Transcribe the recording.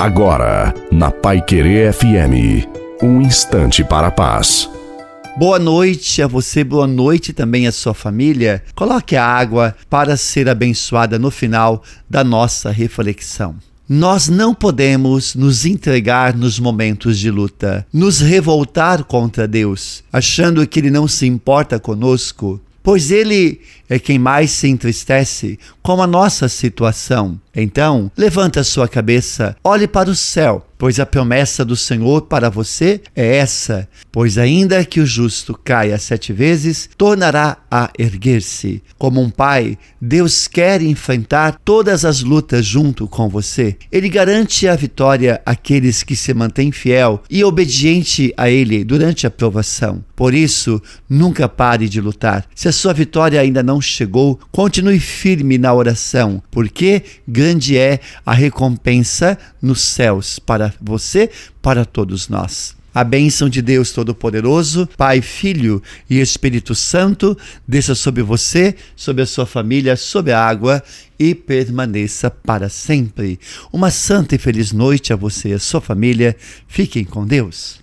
Agora, na Pai Querer FM, um instante para a paz. Boa noite a você, boa noite também à sua família. Coloque a água para ser abençoada no final da nossa reflexão. Nós não podemos nos entregar nos momentos de luta, nos revoltar contra Deus, achando que Ele não se importa conosco, pois Ele é quem mais se entristece com a nossa situação. Então, levanta sua cabeça, olhe para o céu, pois a promessa do Senhor para você é essa: pois ainda que o justo caia sete vezes, tornará a erguer-se. Como um pai, Deus quer enfrentar todas as lutas junto com você. Ele garante a vitória àqueles que se mantêm fiel e obediente a Ele durante a provação. Por isso, nunca pare de lutar. Se a sua vitória ainda não chegou, continue firme na oração, porque grande é a recompensa nos céus para você, para todos nós. A bênção de Deus Todo-Poderoso, Pai, Filho e Espírito Santo, desça sobre você, sobre a sua família, sobre a água e permaneça para sempre. Uma santa e feliz noite a você e a sua família. Fiquem com Deus.